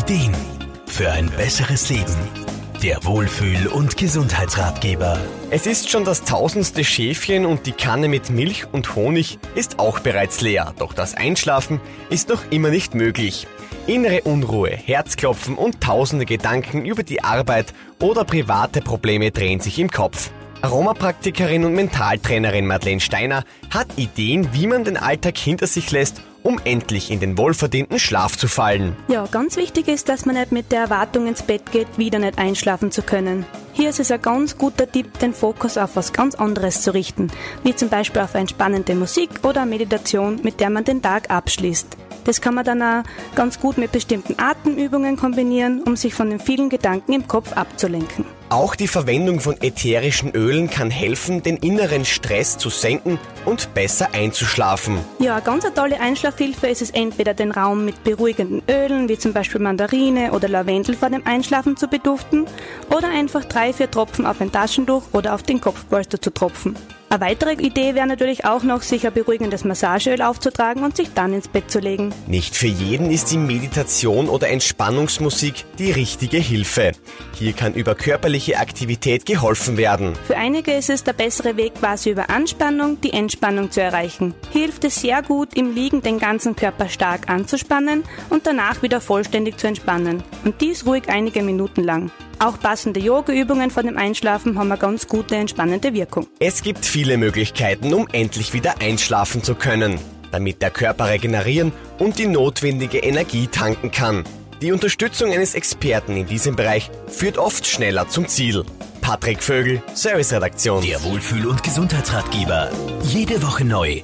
Ideen für ein besseres Leben. Der Wohlfühl- und Gesundheitsratgeber. Es ist schon das tausendste Schäfchen und die Kanne mit Milch und Honig ist auch bereits leer. Doch das Einschlafen ist noch immer nicht möglich. Innere Unruhe, Herzklopfen und tausende Gedanken über die Arbeit oder private Probleme drehen sich im Kopf. Aromapraktikerin und Mentaltrainerin Madeleine Steiner hat Ideen, wie man den Alltag hinter sich lässt, um endlich in den wohlverdienten Schlaf zu fallen. Ja, ganz wichtig ist, dass man nicht mit der Erwartung ins Bett geht, wieder nicht einschlafen zu können. Hier ist es ein ganz guter Tipp, den Fokus auf was ganz anderes zu richten, wie zum Beispiel auf entspannende Musik oder Meditation, mit der man den Tag abschließt. Das kann man dann auch ganz gut mit bestimmten Atemübungen kombinieren, um sich von den vielen Gedanken im Kopf abzulenken. Auch die Verwendung von ätherischen Ölen kann helfen, den inneren Stress zu senken und besser einzuschlafen. Ja, eine ganz tolle Einschlafhilfe ist es entweder den Raum mit beruhigenden Ölen, wie zum Beispiel Mandarine oder Lavendel vor dem Einschlafen zu beduften oder einfach drei, vier Tropfen auf ein Taschentuch oder auf den Kopfpolster zu tropfen. Eine weitere Idee wäre natürlich auch noch, sich ein beruhigendes Massageöl aufzutragen und sich dann ins Bett zu legen. Nicht für jeden ist die Meditation oder Entspannungsmusik die richtige Hilfe. Hier kann über körperliche Aktivität geholfen werden. Für einige ist es der bessere Weg, quasi über Anspannung die Entspannung zu erreichen. Hier hilft es sehr gut, im Liegen den ganzen Körper stark anzuspannen und danach wieder vollständig zu entspannen. Und dies ruhig einige Minuten lang. Auch passende Yoga-Übungen vor dem Einschlafen haben eine ganz gute entspannende Wirkung. Es gibt viele Möglichkeiten, um endlich wieder einschlafen zu können, damit der Körper regenerieren und die notwendige Energie tanken kann. Die Unterstützung eines Experten in diesem Bereich führt oft schneller zum Ziel. Patrick Vögel, Serviceredaktion. Der Wohlfühl- und Gesundheitsratgeber. Jede Woche neu